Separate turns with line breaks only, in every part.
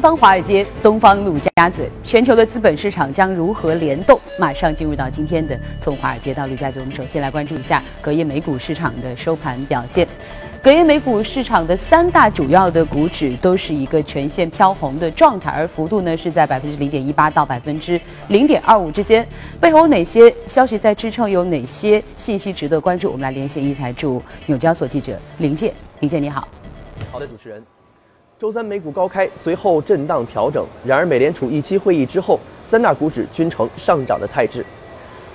方华尔街，东方陆家嘴，全球的资本市场将如何联动？马上进入到今天的从华尔街到陆家嘴，我们首先来关注一下隔夜美股市场的收盘表现。隔夜美股市场的三大主要的股指都是一个全线飘红的状态，而幅度呢是在百分之零点一八到百分之零点二五之间。背后有哪些消息在支撑？有哪些信息值得关注？我们来连线一台驻纽交所记者林健。林健你好。
好的，主持人。周三美股高开，随后震荡调整。然而，美联储议息会议之后，三大股指均呈上涨的态势。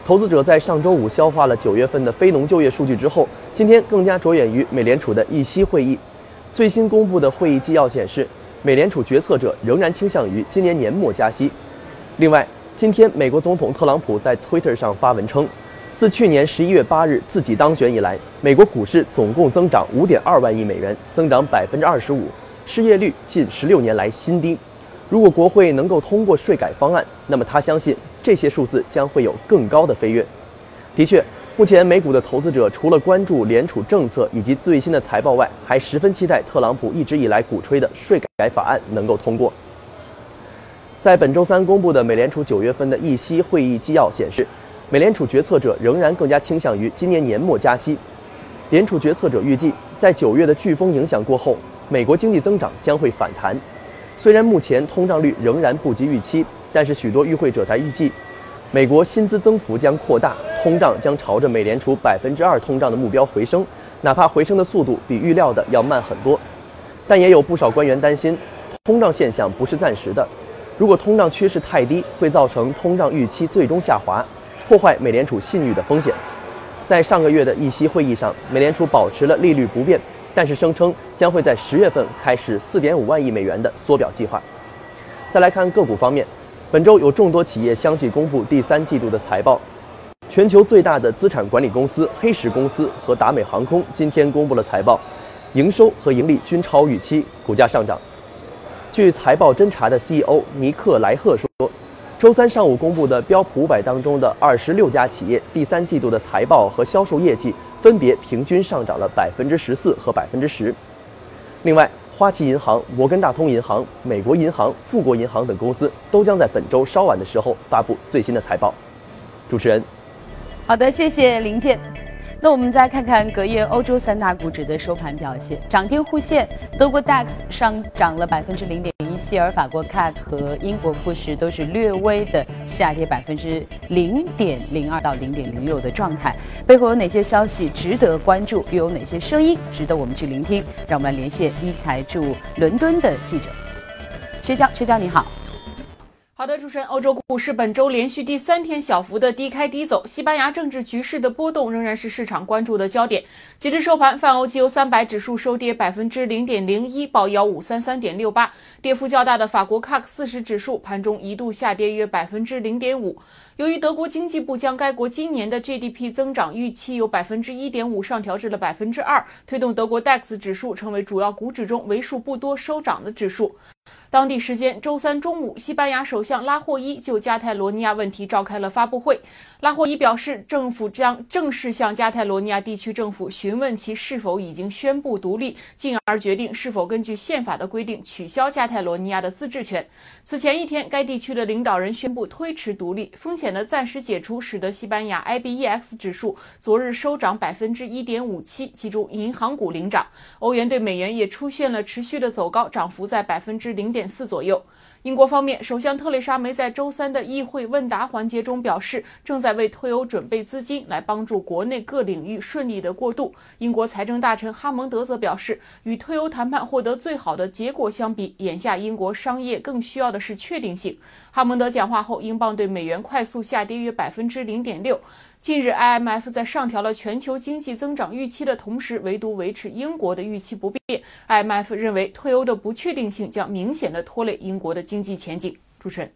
投资者在上周五消化了九月份的非农就业数据之后，今天更加着眼于美联储的议息会议。最新公布的会议纪要显示，美联储决策者仍然倾向于今年年末加息。另外，今天美国总统特朗普在 Twitter 上发文称，自去年十一月八日自己当选以来，美国股市总共增长五点二万亿美元，增长百分之二十五。失业率近十六年来新低。如果国会能够通过税改方案，那么他相信这些数字将会有更高的飞跃。的确，目前美股的投资者除了关注联储政策以及最新的财报外，还十分期待特朗普一直以来鼓吹的税改法案能够通过。在本周三公布的美联储九月份的议息会议纪要显示，美联储决策者仍然更加倾向于今年年末加息。联储决策者预计，在九月的飓风影响过后。美国经济增长将会反弹，虽然目前通胀率仍然不及预期，但是许多与会者在预计，美国薪资增幅将扩大，通胀将朝着美联储百分之二通胀的目标回升，哪怕回升的速度比预料的要慢很多。但也有不少官员担心，通胀现象不是暂时的，如果通胀趋势太低，会造成通胀预期最终下滑，破坏美联储信誉的风险。在上个月的议息会议上，美联储保持了利率不变。但是声称将会在十月份开始四点五万亿美元的缩表计划。再来看个股方面，本周有众多企业相继公布第三季度的财报。全球最大的资产管理公司黑石公司和达美航空今天公布了财报，营收和盈利均超预期，股价上涨。据财报侦查的 CEO 尼克莱赫说，周三上午公布的标普五百当中的二十六家企业第三季度的财报和销售业绩。分别平均上涨了百分之十四和百分之十。另外，花旗银行、摩根大通银行、美国银行、富国银行等公司都将在本周稍晚的时候发布最新的财报。主持人，
好的，谢谢林健。那我们再看看隔夜欧洲三大股指的收盘表现，涨跌互现。德国 DAX 上涨了百分之零点希尔，法国 CAC 和英国富时都是略微的下跌百分之零点零二到零点零六的状态。背后有哪些消息值得关注？又有哪些声音值得我们去聆听？让我们来连线一财驻伦敦的记者薛娇。薛娇，你好。
好的，主持人，欧洲股市本周连续第三天小幅的低开低走，西班牙政治局势的波动仍然是市场关注的焦点。截至收盘，泛欧绩优三百指数收跌百分之零点零一，报幺五三三点六八，跌幅较大的法国 CAC 四十指数盘中一度下跌约百分之零点五。由于德国经济部将该国今年的 GDP 增长预期由百分之一点五上调至了百分之二，推动德国 DAX 指数成为主要股指中为数不多收涨的指数。当地时间周三中午，西班牙首相拉霍伊就加泰罗尼亚问题召开了发布会。拉霍伊表示，政府将正式向加泰罗尼亚地区政府询问其是否已经宣布独立，进而决定是否根据宪法的规定取消加泰罗尼亚的自治权。此前一天，该地区的领导人宣布推迟独立风险的暂时解除，使得西班牙 IBEX 指数昨日收涨百分之一点五七，其中银行股领涨。欧元对美元也出现了持续的走高，涨幅在百分之零点四左右。英国方面，首相特蕾莎梅在周三的议会问答环节中表示，正在为退欧准备资金，来帮助国内各领域顺利的过渡。英国财政大臣哈蒙德则表示，与退欧谈判获得最好的结果相比，眼下英国商业更需要的是确定性。哈蒙德讲话后，英镑对美元快速下跌约百分之零点六。近日，IMF 在上调了全球经济增长预期的同时，唯独维持英国的预期不变。IMF 认为，退欧的不确定性将明显的拖累英国的经济前景。主持人，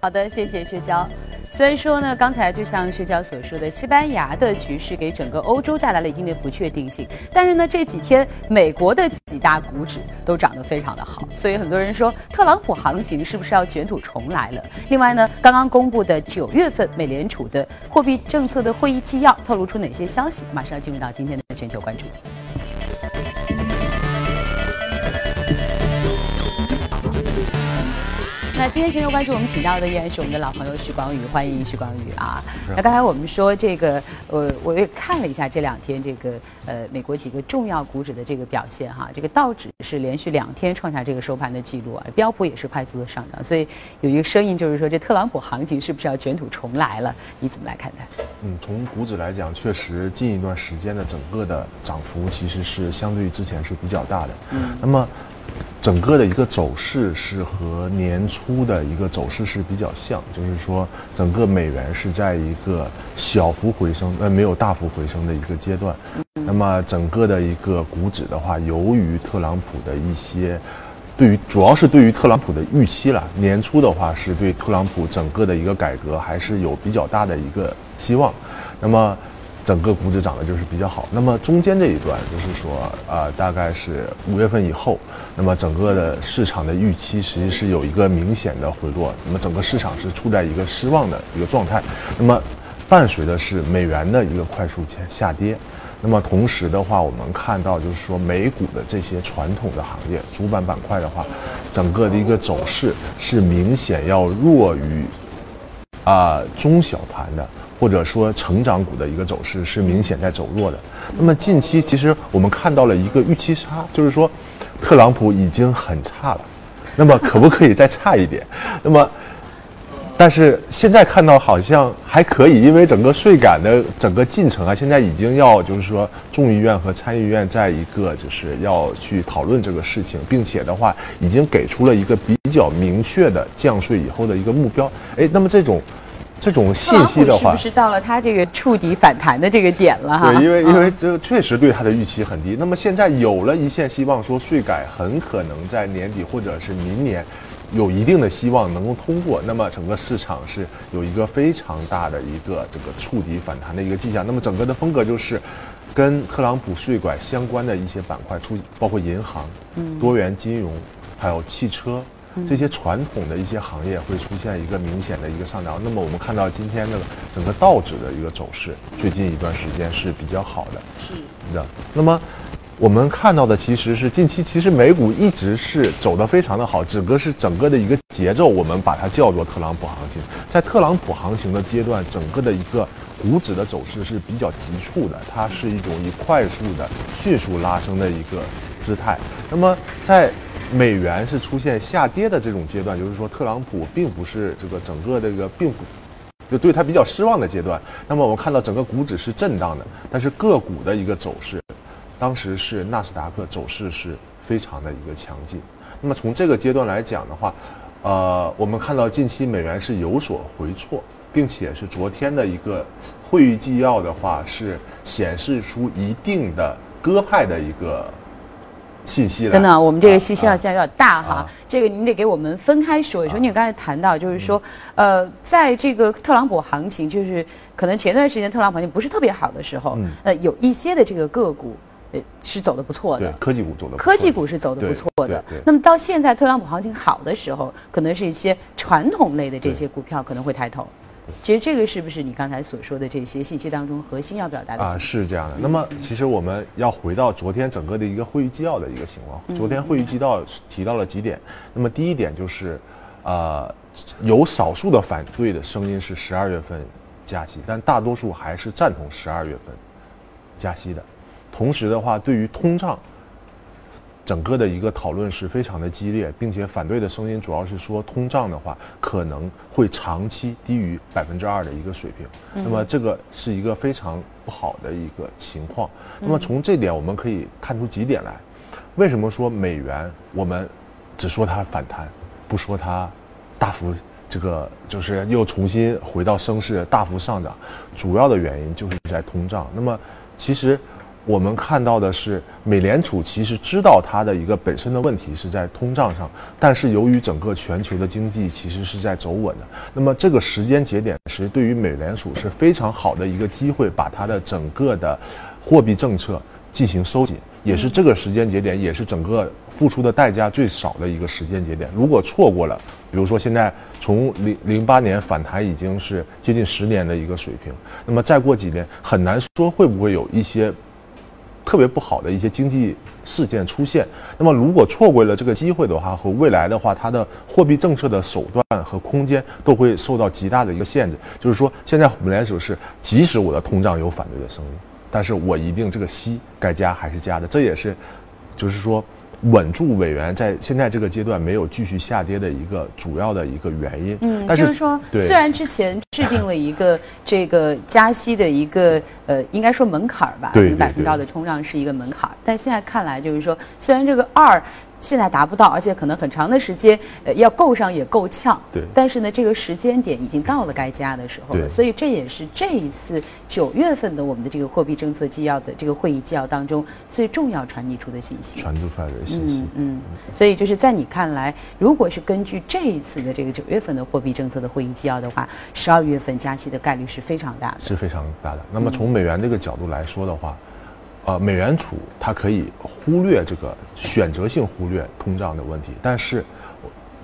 好的，谢谢薛娇。虽然说呢，刚才就像薛娇所说的，西班牙的局势给整个欧洲带来了一定的不确定性，但是呢，这几天美国的几大股指都涨得非常的好，所以很多人说特朗普行情是不是要卷土重来了？另外呢，刚刚公布的九月份美联储的货币政策的会议纪要透露出哪些消息？马上进入到今天的全球关注。那今天全球关注我们请到的依然是我们的老朋友徐光宇，欢迎徐光宇啊。那刚才我们说这个，呃，我也看了一下这两天这个呃美国几个重要股指的这个表现哈，这个道指是连续两天创下这个收盘的记录啊，标普也是快速的上涨，所以有一个声音就是说这特朗普行情是不是要卷土重来了？你怎么来看待？
嗯，从股指来讲，确实近一段时间的整个的涨幅其实是相对于之前是比较大的。嗯，那么。整个的一个走势是和年初的一个走势是比较像，就是说整个美元是在一个小幅回升，呃，没有大幅回升的一个阶段。那么整个的一个股指的话，由于特朗普的一些对于主要是对于特朗普的预期了，年初的话是对特朗普整个的一个改革还是有比较大的一个希望。那么。整个股指涨得就是比较好，那么中间这一段就是说，啊，大概是五月份以后，那么整个的市场的预期实际是有一个明显的回落，那么整个市场是处在一个失望的一个状态，那么伴随的是美元的一个快速下下跌，那么同时的话，我们看到就是说美股的这些传统的行业主板板块的话，整个的一个走势是明显要弱于啊中小盘的。或者说成长股的一个走势是明显在走弱的。那么近期其实我们看到了一个预期差，就是说，特朗普已经很差了，那么可不可以再差一点？那么，但是现在看到好像还可以，因为整个税改的整个进程啊，现在已经要就是说众议院和参议院在一个就是要去讨论这个事情，并且的话已经给出了一个比较明确的降税以后的一个目标。哎，那么这种。这种信息的话，
是不是到了他这个触底反弹的这个点了哈？
对，因为因为这个确实对他的预期很低。那么现在有了一线希望，说税改很可能在年底或者是明年，有一定的希望能够通过。那么整个市场是有一个非常大的一个这个触底反弹的一个迹象。那么整个的风格就是，跟特朗普税改相关的一些板块出，包括银行、多元金融，还有汽车。这些传统的一些行业会出现一个明显的一个上涨。那么我们看到今天的整个道指的一个走势，最近一段时间是比较好的。是的。那么我们看到的其实是近期，其实美股一直是走得非常的好，只不过是整个的一个节奏，我们把它叫做特朗普行情。在特朗普行情的阶段，整个的一个股指的走势是比较急促的，它是一种以快速的、迅速拉升的一个姿态。那么在美元是出现下跌的这种阶段，就是说特朗普并不是这个整个这个并不就对他比较失望的阶段。那么我们看到整个股指是震荡的，但是个股的一个走势，当时是纳斯达克走势是非常的一个强劲。那么从这个阶段来讲的话，呃，我们看到近期美元是有所回挫，并且是昨天的一个会议纪要的话是显示出一定的鸽派的一个。信息
真的，我们这个信息量现在有点大哈。这个您得给我们分开说一说。你刚才谈到，就是说，呃，在这个特朗普行情，就是可能前段时间特朗普行情不是特别好的时候，呃，有一些的这个个股，呃，是走的不错的。
科技股走的。
科技股是走的不错的。那么到现在特朗普行情好的时候，可能是一些传统类的这些股票可能会抬头。其实这个是不是你刚才所说的这些信息当中核心要表达的？
啊，是这样的。那么其实我们要回到昨天整个的一个会议纪要的一个情况。昨天会议纪要提到了几点。那么第一点就是，呃，有少数的反对的声音是十二月份加息，但大多数还是赞同十二月份加息的。同时的话，对于通胀。整个的一个讨论是非常的激烈，并且反对的声音主要是说通胀的话可能会长期低于百分之二的一个水平，那么这个是一个非常不好的一个情况。那么从这点我们可以看出几点来，为什么说美元我们只说它反弹，不说它大幅这个就是又重新回到升势大幅上涨，主要的原因就是在通胀。那么其实。我们看到的是，美联储其实知道它的一个本身的问题是在通胀上，但是由于整个全球的经济其实是在走稳的，那么这个时间节点其实对于美联储是非常好的一个机会，把它的整个的货币政策进行收紧，也是这个时间节点，也是整个付出的代价最少的一个时间节点。如果错过了，比如说现在从零零八年反弹已经是接近十年的一个水平，那么再过几年，很难说会不会有一些。特别不好的一些经济事件出现。那么如果错过了这个机会的话，和未来的话，它的货币政策的手段和空间都会受到极大的一个限制。就是说，现在美联储是，即使我的通胀有反对的声音，但是我一定这个息该加还是加的，这也是，就是说。稳住美元在现在这个阶段没有继续下跌的一个主要的一个原因。
嗯，就是说，虽然之前制定了一个这个加息的一个呃，应该说门槛儿吧，百分之二的通胀是一个门槛儿，但现在看来就是说，虽然这个二。现在达不到，而且可能很长的时间，呃，要够上也够呛。
对。
但是呢，这个时间点已经到了该加的时候了。所以这也是这一次九月份的我们的这个货币政策纪要的这个会议纪要当中最重要传递出的信息。
传递出来的信息。
嗯嗯。所以就是在你看来，如果是根据这一次的这个九月份的货币政策的会议纪要的话，十二月份加息的概率是非常大的。
是非常大的。那么从美元这个角度来说的话。呃，美联储它可以忽略这个选择性忽略通胀的问题，但是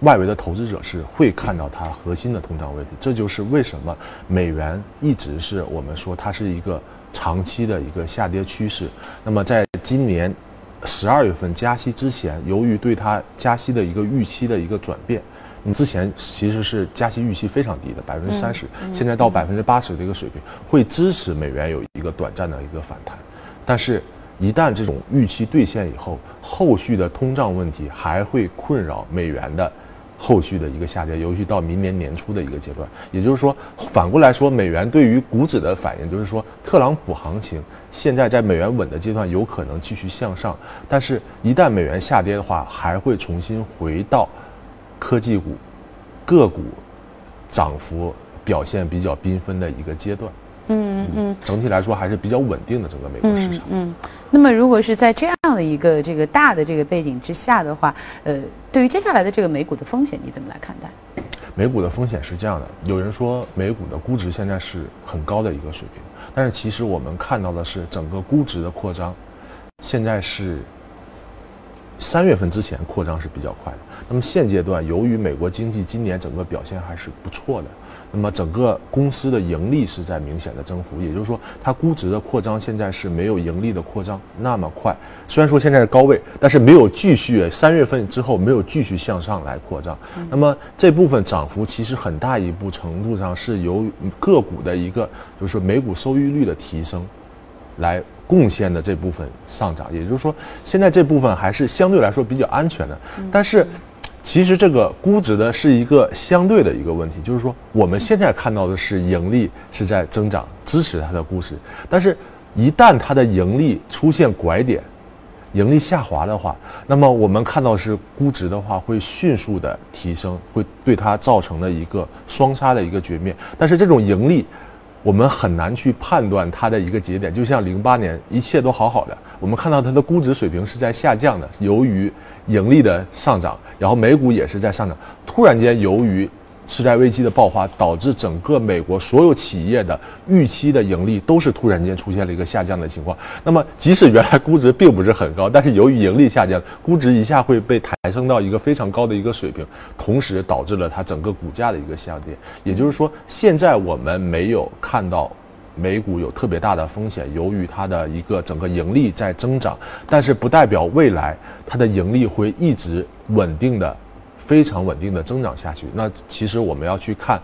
外围的投资者是会看到它核心的通胀问题。这就是为什么美元一直是我们说它是一个长期的一个下跌趋势。那么在今年十二月份加息之前，由于对它加息的一个预期的一个转变，你之前其实是加息预期非常低的百分之三十，现在到百分之八十的一个水平，会支持美元有一个短暂的一个反弹。但是，一旦这种预期兑现以后，后续的通胀问题还会困扰美元的后续的一个下跌，尤其到明年年初的一个阶段。也就是说，反过来说，美元对于股指的反应就是说，特朗普行情现在在美元稳的阶段有可能继续向上，但是一旦美元下跌的话，还会重新回到科技股个股涨幅表现比较缤纷的一个阶段。嗯嗯，整体来说还是比较稳定的整个美国市场。嗯，
那么如果是在这样的一个这个大的这个背景之下的话，呃，对于接下来的这个美股的风险，你怎么来看待？
美股的风险是这样的，有人说美股的估值现在是很高的一个水平，但是其实我们看到的是整个估值的扩张，现在是三月份之前扩张是比较快的。那么现阶段，由于美国经济今年整个表现还是不错的。那么整个公司的盈利是在明显的增幅，也就是说，它估值的扩张现在是没有盈利的扩张那么快。虽然说现在是高位，但是没有继续三月份之后没有继续向上来扩张。那么这部分涨幅其实很大一部程度上是由个股的一个就是每股收益率的提升，来贡献的这部分上涨。也就是说，现在这部分还是相对来说比较安全的，但是。其实这个估值的是一个相对的一个问题，就是说我们现在看到的是盈利是在增长，支持它的估值，但是，一旦它的盈利出现拐点，盈利下滑的话，那么我们看到是估值的话会迅速的提升，会对它造成了一个双杀的一个局面。但是这种盈利，我们很难去判断它的一个节点。就像零八年一切都好好的，我们看到它的估值水平是在下降的，由于。盈利的上涨，然后美股也是在上涨。突然间，由于次贷危机的爆发，导致整个美国所有企业的预期的盈利都是突然间出现了一个下降的情况。那么，即使原来估值并不是很高，但是由于盈利下降，估值一下会被抬升到一个非常高的一个水平，同时导致了它整个股价的一个下跌。也就是说，现在我们没有看到。美股有特别大的风险，由于它的一个整个盈利在增长，但是不代表未来它的盈利会一直稳定的、非常稳定的增长下去。那其实我们要去看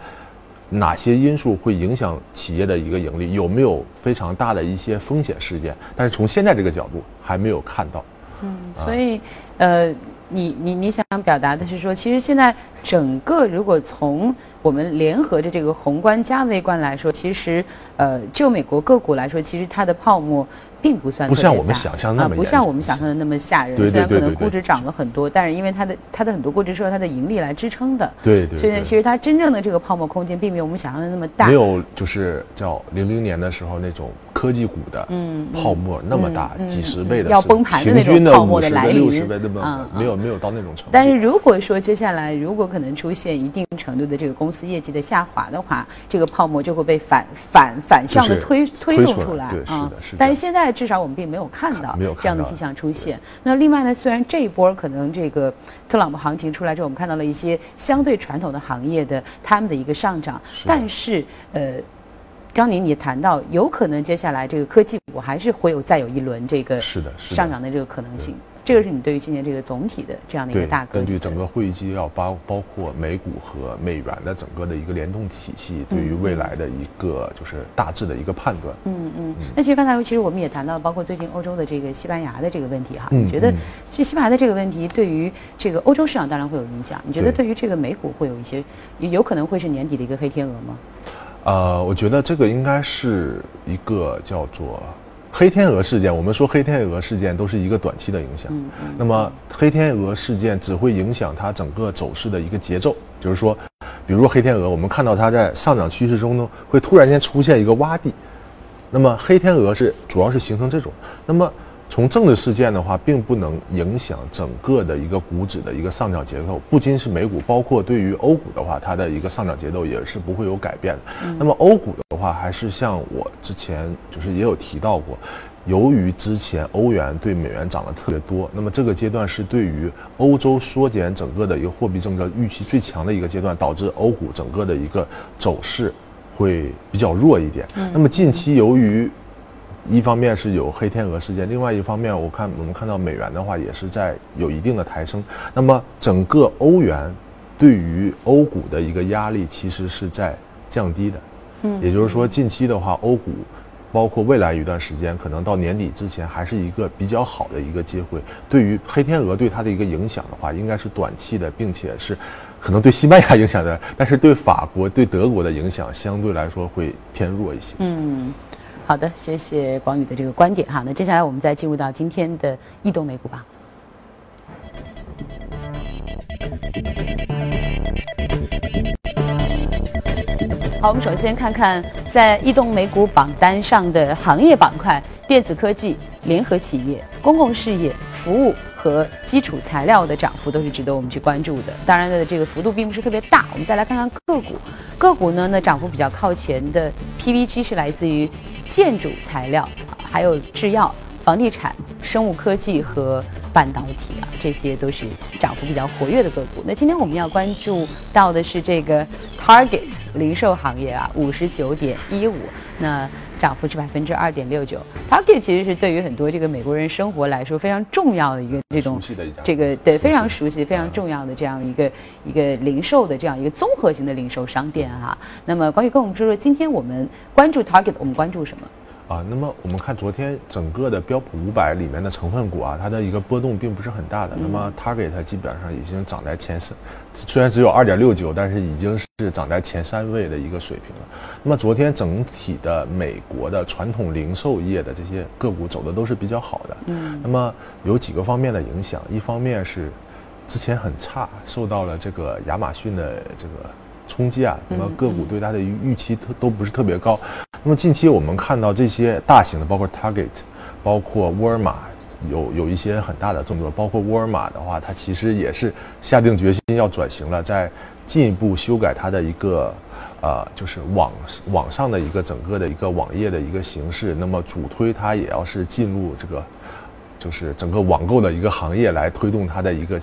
哪些因素会影响企业的一个盈利，有没有非常大的一些风险事件？但是从现在这个角度还没有看到。
嗯，所以，呃，你你你想表达的是说，其实现在整个如果从我们联合的这个宏观加微观来说，其实，呃，就美国个股来说，其实它的泡沫。并不算
不像我们想象那么
不像我们想象的那么吓人。虽然可能估值涨了很多，但是因为它的它的很多估值是由它的盈利来支撑的。
对对。
所以呢，其实它真正的这个泡沫空间并没有我们想象的那么大。
没有，就是叫零零年的时候那种科技股的泡沫那么大，几十倍的
要崩盘的那种泡沫的来临。
六十倍那么没有没有到那种程度。
但是如果说接下来如果可能出现一定程度的这个公司业绩的下滑的话，这个泡沫就会被反反反向的推推送出来
啊。
但是现在至少我们并没有。看到 这样的迹象出现。那另外呢，虽然这一波可能这个特朗普行情出来之后，我们看到了一些相对传统的行业的他们的一个上涨，但是呃，刚您也谈到，有可能接下来这个科技股还是会有再有一轮这个
是的
上涨的这个可能性。这个是你对于今年这个总体的这样的一个大，格局
根据整个会议纪要包包括美股和美元的整个的一个联动体系，对于未来的一个就是大致的一个判断。
嗯嗯，那其实刚才其实我们也谈到，包括最近欧洲的这个西班牙的这个问题哈，
嗯
你觉得
嗯
这西班牙的这个问题对于这个欧洲市场当然会有影响，你觉得
对
对于这个美股会有一些有有可能会是年底的一个黑天鹅吗？
呃，我觉得这个应该是一个叫做黑天鹅事件。我们说黑天鹅事件都是一个短期的影响。
嗯嗯
那么黑天鹅事件只会影响它整个走势的一个节奏，就是说，比如说黑天鹅，我们看到它在上涨趋势中呢，会突然间出现一个洼地。那么黑天鹅是主要是形成这种。那么从政治事件的话，并不能影响整个的一个股指的一个上涨节奏，不仅是美股，包括对于欧股的话，它的一个上涨节奏也是不会有改变的。那么欧股的话，还是像我之前就是也有提到过，由于之前欧元对美元涨得特别多，那么这个阶段是对于欧洲缩减整个的一个货币政策预期最强的一个阶段，导致欧股整个的一个走势会比较弱一点。那么近期由于一方面是有黑天鹅事件，另外一方面我看我们看到美元的话也是在有一定的抬升。那么整个欧元对于欧股的一个压力其实是在降低的。
嗯
也就是说近期的话，欧股包括未来一段时间，可能到年底之前还是一个比较好的一个机会。对于黑天鹅对它的一个影响的话，应该是短期的，并且是可能对西班牙影响的，但是对法国、对德国的影响相对来说会偏弱一些。
嗯，好的，谢谢广宇的这个观点哈。那接下来我们再进入到今天的异动美股吧。好，我们首先看看在异动美股榜单上的行业板块：电子科技、联合企业、公共事业、服务和基础材料的涨幅都是值得我们去关注的。当然的，这个幅度并不是特别大。我们再来看看个股，个股呢，那涨幅比较靠前的 PVG 是来自于建筑材料，还有制药、房地产、生物科技和半导体啊，这些都是涨幅比较活跃的个股。那今天我们要关注到的是这个 Target 零售行业啊，五十九点一五，那涨幅是百分之二点六九。Target 其实是对于很多这个美国人生活来说非常重要的一个这种这个对非常
熟
熟悉、非常重要的这样一个一个零售的这样一个综合型的零售商店哈。那么关于跟我们说说，今天我们关注 Target，我们关注什么？
啊，那么我们看昨天整个的标普五百里面的成分股啊，它的一个波动并不是很大的。那么 Target 基本上已经涨在前三，虽然只有二点六九，但是已经是涨在前三位的一个水平了。那么昨天整体的美国的传统零售业的这些个股走的都是比较好的。
嗯
那么有几个方面的影响，一方面是之前很差，受到了这个亚马逊的这个冲击啊，那么个股对它的预期都都不是特别高。那么近期我们看到这些大型的，包括 Target，包括沃尔玛。有有一些很大的动作，包括沃尔玛的话，它其实也是下定决心要转型了，在进一步修改它的一个，呃，就是网网上的一个整个的一个网页的一个形式。那么主推它也要是进入这个，就是整个网购的一个行业来推动它的一个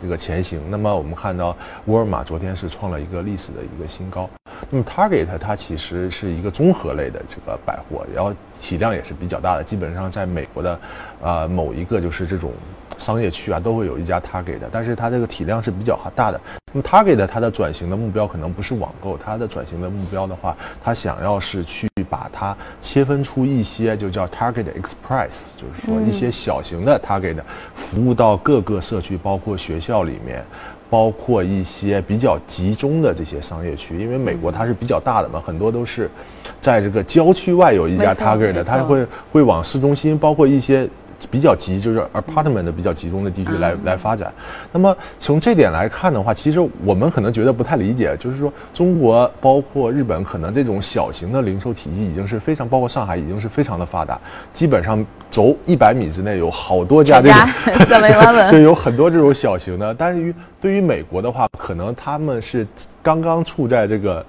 这个前行。那么我们看到沃尔玛昨天是创了一个历史的一个新高。那么 Target 它其实是一个综合类的这个百货，然后体量也是比较大的，基本上在美国的，呃某一个就是这种商业区啊都会有一家 Target 的，但是它这个体量是比较大的。那么 Target 它的转型的目标可能不是网购，它的转型的目标的话，它想要是去把它切分出一些就叫 Target Express，就是说一些小型的 Target 服务到各个社区，包括学校里面。包括一些比较集中的这些商业区，因为美国它是比较大的嘛，很多都是在这个郊区外有一家 Target 的，它会会往市中心，包括一些比较集就是 apartment 的比较集中的地区来、
嗯。
来发展。那么从这点来看的话，其实我们可能觉得不太理解，就是说中国包括日本，可能这种小型的零售体系已经是非常，包括上海已经是非常的发达，基本上走一百米之内有好多家这种
全家 7-Eleven
对，有很多这种小型的，但是于对于美国的话，可能他们是刚刚处在这个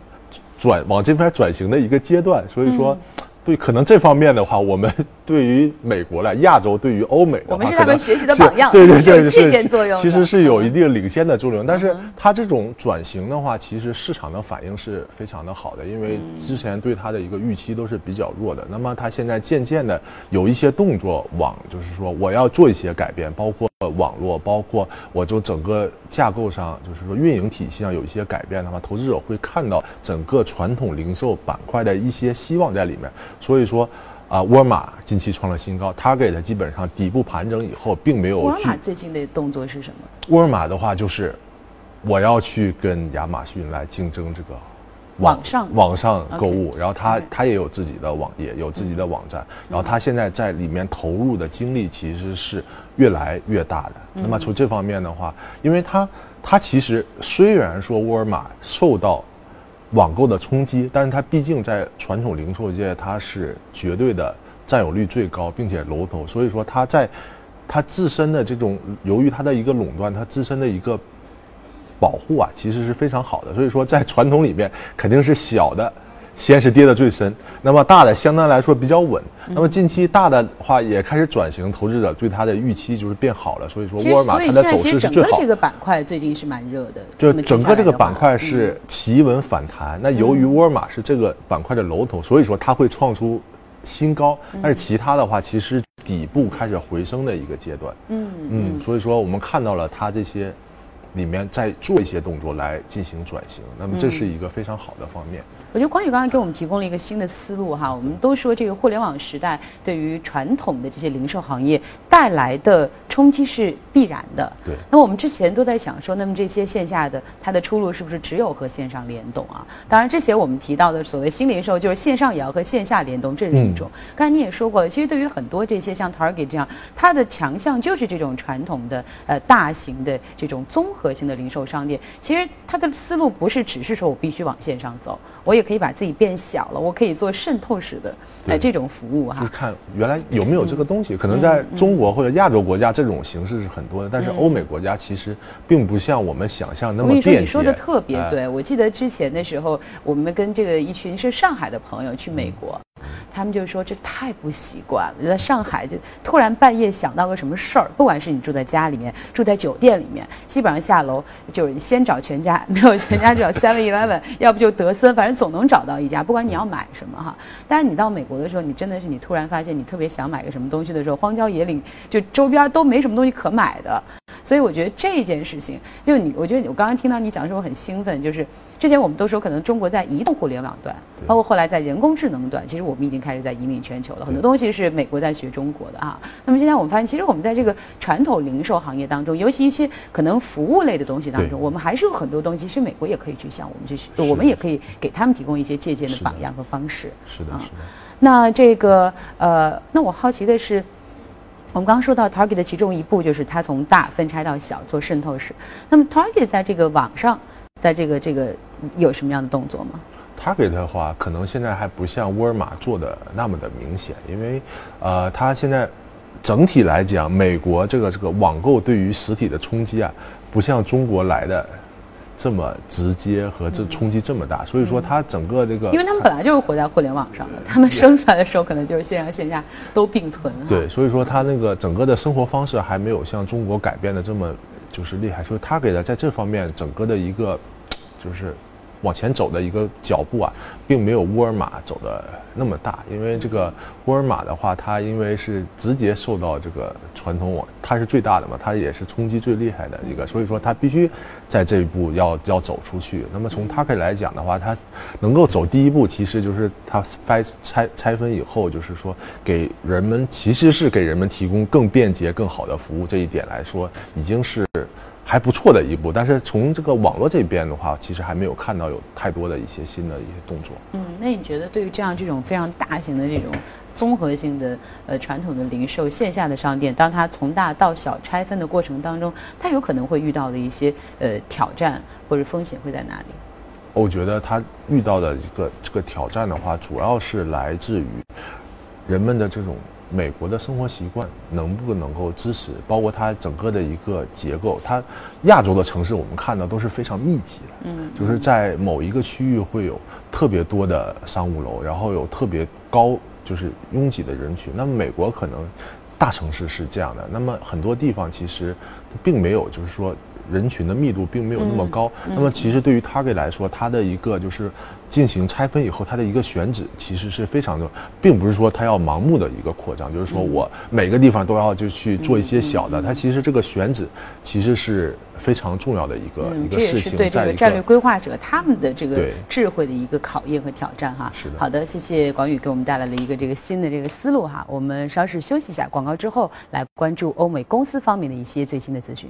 转往这边转型的一个阶段，所以说对，可能这方面的话，我们对于美国来，亚洲对于欧美的话，
我们是他们学习的榜样，
对对对，
借鉴作用。
其实是有一定领先的作用，但是它这种转型的话，其实市场的反应是非常的好的，因为之前对它的一个预期都是比较弱的。那么它现在渐渐的有一些动作往，就是说我要做一些改变，包括网络，包括我就整个架构上，就是说运营体系上有一些改变的话，投资者会看到整个传统零售板块的一些希望在里面。所以说，啊，沃尔玛近期创了新高，Target 基本上底部盘整以后，并没有。沃
尔玛最近的动作是什么？
沃尔玛的话就是，我要去跟亚马逊来竞争这个
网上
网上购物，然后它它也有自己的网页，有自己的网站，然后它现在在里面投入的精力其实是越来越大的。那么从这方面的话，因为它它其实虽然说沃尔玛受到。网购的冲击，但是它毕竟在传统零售界，它是绝对的占有率最高，并且龙头，所以说它在它自身的这种，由于它的一个垄断，它自身的一个保护啊，其实是非常好的。所以说在传统里面，肯定是小的。先是跌的最深，那么大的相对来说比较稳。那么近期大的话也开始转型，投资者对它的预期就是变好了。所以说沃尔玛它的走势是最好。
这个板块最近是蛮热的，
就整个这个板块是企稳反弹。那由于沃尔玛是这个板块的龙头，所以说它会创出新高。但是其他的话，其实底部开始回升的一个阶段。嗯嗯，所以说我们看到了它这些。里面再做一些动作来进行转型，那么这是一个非常好的方面。
我觉得关宇刚才给我们提供了一个新的思路哈，我们都说这个互联网时代对于传统的这些零售行业带来的冲击是必然的。
对。
那么我们之前都在想说，那么这些线下的它的出路是不是只有和线上联动啊？当然，之前我们提到的所谓新零售，就是线上也要和线下联动，这是一种。刚才你也说过了，其实对于很多这些像 Target 这样，它的强项就是这种传统的呃大型的这种综合。核心的零售商店，其实它的思路不是只是说我必须往线上走，我也可以把自己变小了，我可以做渗透式的哎这种服务哈。
就看原来有没有这个东西，可能在中国或者亚洲国家这种形式是很多的，但是欧美国家其实并不像我们想象那么便捷。
你说的特别对，我记得之前的时候，我们跟这个一群是上海的朋友去美国。他们就说这太不习惯了，就在上海就突然半夜想到个什么事儿，不管是你住在家里面，住在酒店里面，基本上下楼就是先找全家，没有全家就找 Seven Eleven，要不就德森，反正总能找到一家。不管你要买什么哈，但是你到美国的时候，你真的是你突然发现你特别想买个什么东西的时候，荒郊野岭就周边都没什么东西可买的，所以我觉得这件事情，就你，我觉得我刚刚听到你讲的时候很兴奋，就是。之前我们都说，可能中国在移动互联网端，包括后来在人工智能端，其实我们已经开始在引领全球了。很多东西是美国在学中国的啊。那么现在我们发现，其实我们在这个传统零售行业当中，尤其一些可能服务类的东西当中，我们还是有很多东西，其实美国也可以去向我们去学，我们也可以给他们提供一些借鉴的榜样和方式。
是的，是的。
那这个呃，那我好奇的是，我们刚刚说到 Target 的其中一步就是它从大分拆到小做渗透式。那么 Target 在这个网上。在这个这个有什么样的动作吗
？Target 的话，可能现在还不像沃尔玛做的那么的明显，因为，呃，它现在整体来讲，美国这个这个网购对于实体的冲击啊，不像中国来的这么直接和这冲击这么大，所以说它整个这个，
因为他们本来就是活在互联网上的，他们生出来的时候可能就是线上线下都并存。
对，所以说他那个整个的生活方式还没有像中国改变的这么。就是厉害，所以他给的在这方面整个的一个，就是。往前走的一个脚步啊，并没有沃尔玛走的那么大，因为这个沃尔玛的话，它因为是直接受到这个传统网，它是最大的嘛，它也是冲击最厉害的一个，所以说它必须在这一步要要走出去。那么从它可以来讲的话，它能够走第一步，其实就是它拆拆拆分以后，就是说给人们其实是给人们提供更便捷、更好的服务，这一点来说已经是。还不错的一步，但是从这个网络这边的话，其实还没有看到有太多的一些新的一些动作。
嗯，那你觉得对于这样这种非常大型的这种综合性的呃传统的零售线下的商店，当它从大到小拆分的过程当中，它有可能会遇到的一些呃挑战或者风险会在哪里？
我觉得它遇到的一个这个挑战的话，主要是来自于人们的这种。美国的生活习惯能不能够支持？包括它整个的一个结构，它亚洲的城市我们看到都是非常密集的，嗯，就是在某一个区域会有特别多的商务楼，然后有特别高就是拥挤的人群。那么美国可能大城市是这样的，那么很多地方其实并没有，就是说。人群的密度并没有那么高，那么其实对于 Target 来说，它的一个就是进行拆分以后，它的一个选址其实是非常的，并不是说它要盲目的一个扩张，就是说我每个地方都要就去做一些小的，它其实这个选址其实是非常重要的一个一个事情，
对这个战略规划者他们的这个智慧的一个考验和挑战哈。
是的。
好的，谢谢广宇给我们带来了一个这个新的这个思路哈。我们稍事休息一下，广告之后来关注欧美公司方面的一些最新的资讯。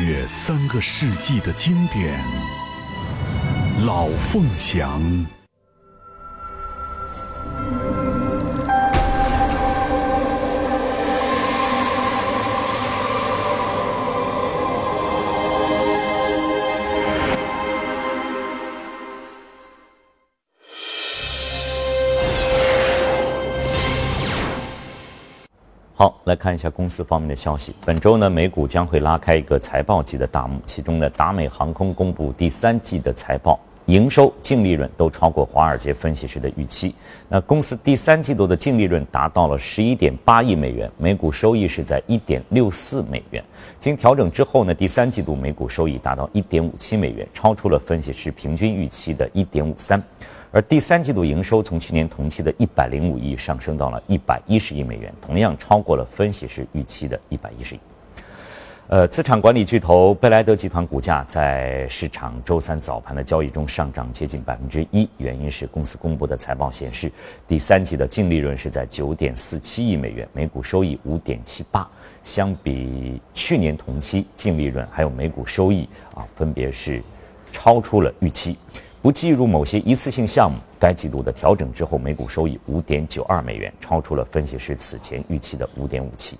约三个世纪的经典，老凤祥。
来看一下公司方面的消息。本周呢，美股将会拉开一个财报季的大幕。其中呢，达美航空公布第三季的财报，营收、净利润都超过华尔街分析师的预期。那公司第三季度的净利润达到了十一点八亿美元，每股收益是在一点六四美元。经调整之后呢，第三季度每股收益达到一点五七美元，超出了分析师平均预期的一点五三。而第三季度营收从去年同期的一百零五亿上升到了一百一十亿美元，同样超过了分析师预期的一百一十亿。呃，资产管理巨头贝莱德集团股价在市场周三早盘的交易中上涨接近百分之一，原因是公司公布的财报显示，第三季的净利润是在九点四七亿美元，每股收益五点七八，相比去年同期净利润还有每股收益啊，分别是超出了预期。不计入某些一次性项目，该季度的调整之后，每股收益五点九二美元，超出了分析师此前预期的五点五七。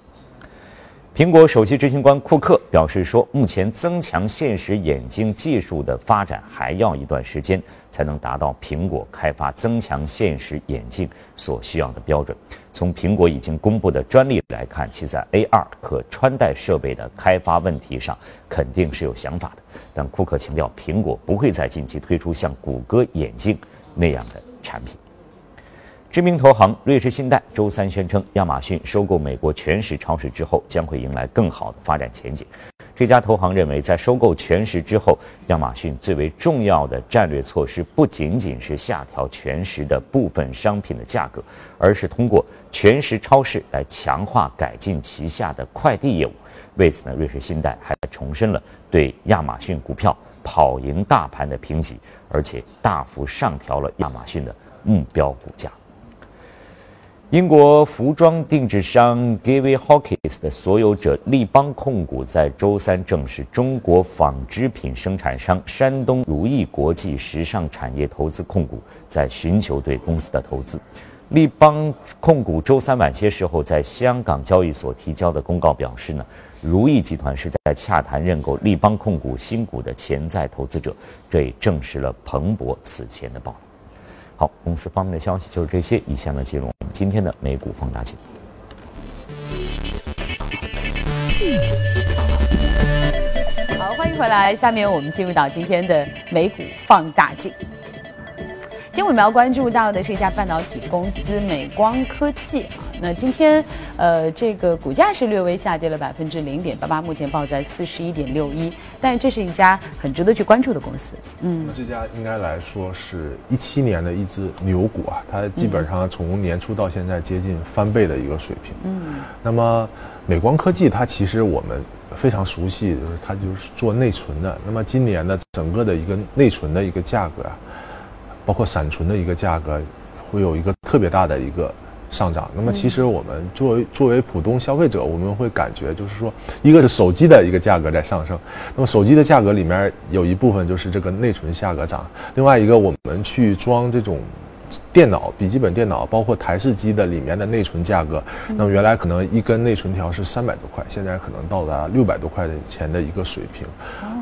苹果首席执行官库克表示说，目前增强现实眼镜技术的发展还要一段时间，才能达到苹果开发增强现实眼镜所需要的标准。从苹果已经公布的专利来看，其在 AR 可穿戴设备的开发问题上肯定是有想法的。但库克强调，苹果不会在近期推出像谷歌眼镜那样的产品。知名投行瑞士信贷周三宣称，亚马逊收购美国全食超市之后，将会迎来更好的发展前景。这家投行认为，在收购全食之后，亚马逊最为重要的战略措施不仅仅是下调全食的部分商品的价格，而是通过全食超市来强化改进旗下的快递业务。为此呢，瑞士信贷还重申了对亚马逊股票跑赢大盘的评级，而且大幅上调了亚马逊的目标股价。英国服装定制商 Gavy Hawkins 的所有者立邦控股在周三证实，中国纺织品生产商山东如意国际时尚产业投资控股在寻求对公司的投资。立邦控股周三晚些时候在香港交易所提交的公告表示呢，如意集团是在洽谈认购立邦控股新股的潜在投资者，这也证实了彭博此前的报道。好，公司方面的消息就是这些。以下呢，进入我们今天的美股放大镜。
好，欢迎回来。下面我们进入到今天的美股放大镜。今天我们要关注到的是一家半导体公司美光科技啊。那今天，呃，这个股价是略微下跌了百分之零点八八，目前报在四十一点六一。但这是一家很值得去关注的公司。
嗯，这家应该来说是一七年的一只牛股啊，它基本上从年初到现在接近翻倍的一个水平。嗯，那么美光科技它其实我们非常熟悉，就是它就是做内存的。那么今年的整个的一个内存的一个价格啊，包括闪存的一个价格，会有一个特别大的一个。上涨，那么其实我们作为作为普通消费者，我们会感觉就是说，一个是手机的一个价格在上升，那么手机的价格里面有一部分就是这个内存价格涨，另外一个我们去装这种。电脑、笔记本电脑，包括台式机的里面的内存价格，那么原来可能一根内存条是三百多块，现在可能到达六百多块钱的一个水平。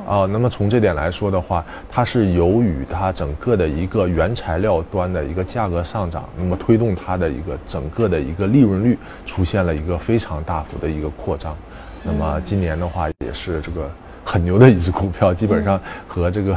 啊，那么从这点来说的话，它是由于它整个的一个原材料端的一个价格上涨，那么推动它的一个整个的一个利润率出现了一个非常大幅的一个扩张。那么今年的话，也是这个很牛的一只股票，基本上和这个。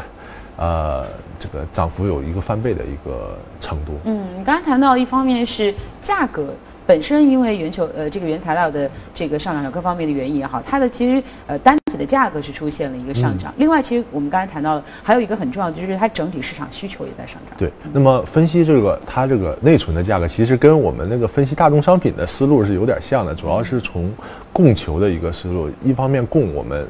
呃，这个涨幅有一个翻倍的一个程度。
嗯，你刚才谈到一方面是价格本身，因为全球呃这个原材料的这个上涨有各方面的原因也好，它的其实呃单体的价格是出现了一个上涨。另外，其实我们刚才谈到了还有一个很重要的就是它整体市场需求也在上涨。
对，那么分析这个它这个内存的价格，其实跟我们那个分析大宗商品的思路是有点像的，主要是从供求的一个思路，一方面供我们。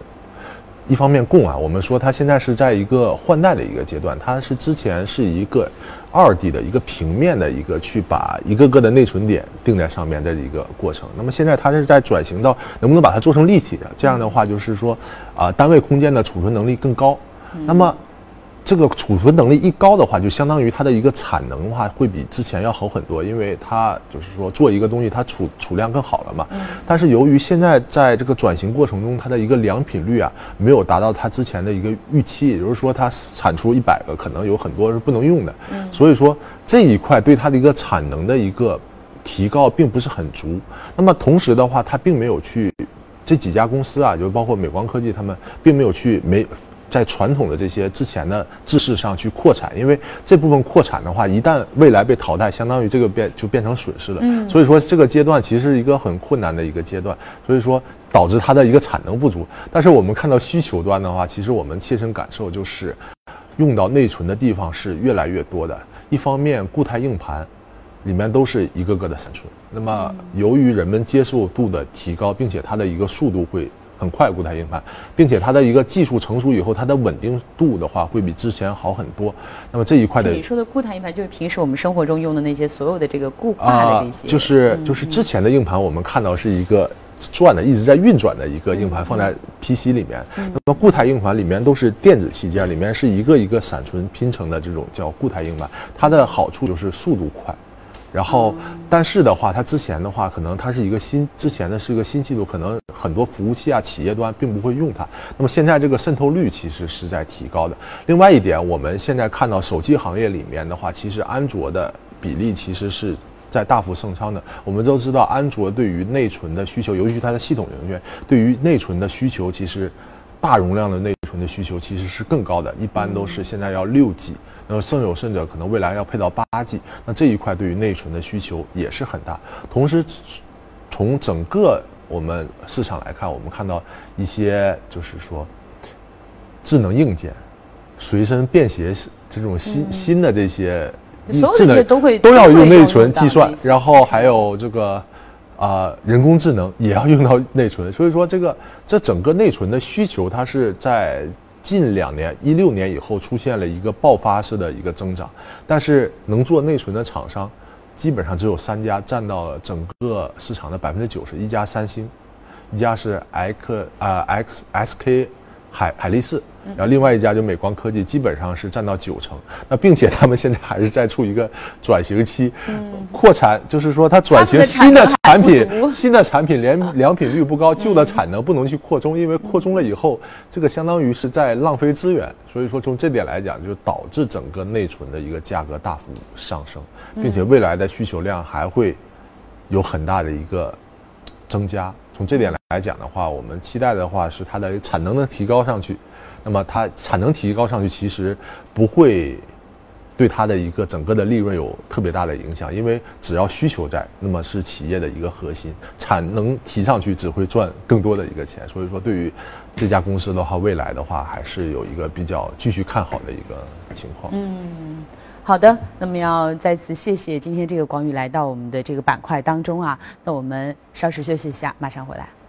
一方面供啊，我们说它现在是在一个换代的一个阶段，它是之前是一个二 D 的一个平面的一个去把一个个的内存点定在上面的一个过程。那么现在它是在转型到能不能把它做成立体的，这样的话就是说啊，单位空间的储存能力更高。那么。这个储存能力一高的话，就相当于它的一个产能的话会比之前要好很多，因为它就是说做一个东西，它储储量更好了嘛。但是由于现在在这个转型过程中，它的一个良品率啊没有达到它之前的一个预期，也就是说它产出一百个，可能有很多是不能用的。所以说这一块对它的一个产能的一个提高并不是很足。那么同时的话，它并没有去这几家公司啊，就包括美光科技，他们并没有去没。在传统的这些之前的知识上去扩产，因为这部分扩产的话，一旦未来被淘汰，相当于这个变就变成损失了。嗯，所以说这个阶段其实是一个很困难的一个阶段，所以说导致它的一个产能不足。但是我们看到需求端的话，其实我们切身感受就是，用到内存的地方是越来越多的。一方面，固态硬盘里面都是一个个的闪存，那么由于人们接受度的提高，并且它的一个速度会。很快固态硬盘，并且它的一个技术成熟以后，它的稳定度的话会比之前好很多。那么这一块的
你说的固态硬盘就是平时我们生活中用的那些所有的这个固化的这些，
就是就是之前的硬盘，我们看到是一个转的一直在运转的一个硬盘放在 PC 里面。那么固态硬盘里面都是电子器件，里面是一个一个闪存拼成的这种叫固态硬盘，它的好处就是速度快。然后，但是的话，它之前的话，可能它是一个新，之前的是一个新技术，可能很多服务器啊、企业端并不会用它。那么现在这个渗透率其实是在提高的。另外一点，我们现在看到手机行业里面的话，其实安卓的比例其实是在大幅升仓的。我们都知道，安卓对于内存的需求，尤其它的系统人员对于内存的需求，其实大容量的内存的需求其实是更高的，一般都是现在要六 G。那么甚有甚者，可能未来要配到八 G，那这一块对于内存的需求也是很大。同时，从整个我们市场来看，我们看到一些就是说，智能硬件、随身便携这种新新的这些
智能都会
都要用内存计算，然后还有这个啊人工智能也要用到内存。所以说，这个这整个内存的需求，它是在。近两年，一六年以后出现了一个爆发式的一个增长，但是能做内存的厂商，基本上只有三家占到了整个市场的百分之九十，一家三星，一家是 X 啊 X S K 海海力士。然后另外一家就美光科技，基本上是占到九成。那并且他们现在还是在处一个转型期，扩产，就是说它转型新的产品，新的产品连良品率不高，旧的产能不能去扩充，因为扩充了以后，这个相当于是在浪费资源。所以说从这点来讲，就导致整个内存的一个价格大幅上升，并且未来的需求量还会有很大的一个增加。从这点来讲的话，我们期待的话是它的产能能提高上去。那么它产能提高上去，其实不会对它的一个整个的利润有特别大的影响。因为只要需求在，那么是企业的一个核心，产能提上去只会赚更多的一个钱。所以说，对于这家公司的话，未来的话还是有一个比较继续看好的一个情况。
嗯，好的，那么要再次谢谢今天这个广宇来到我们的这个板块当中啊。那我们稍事休息一下，马上回来。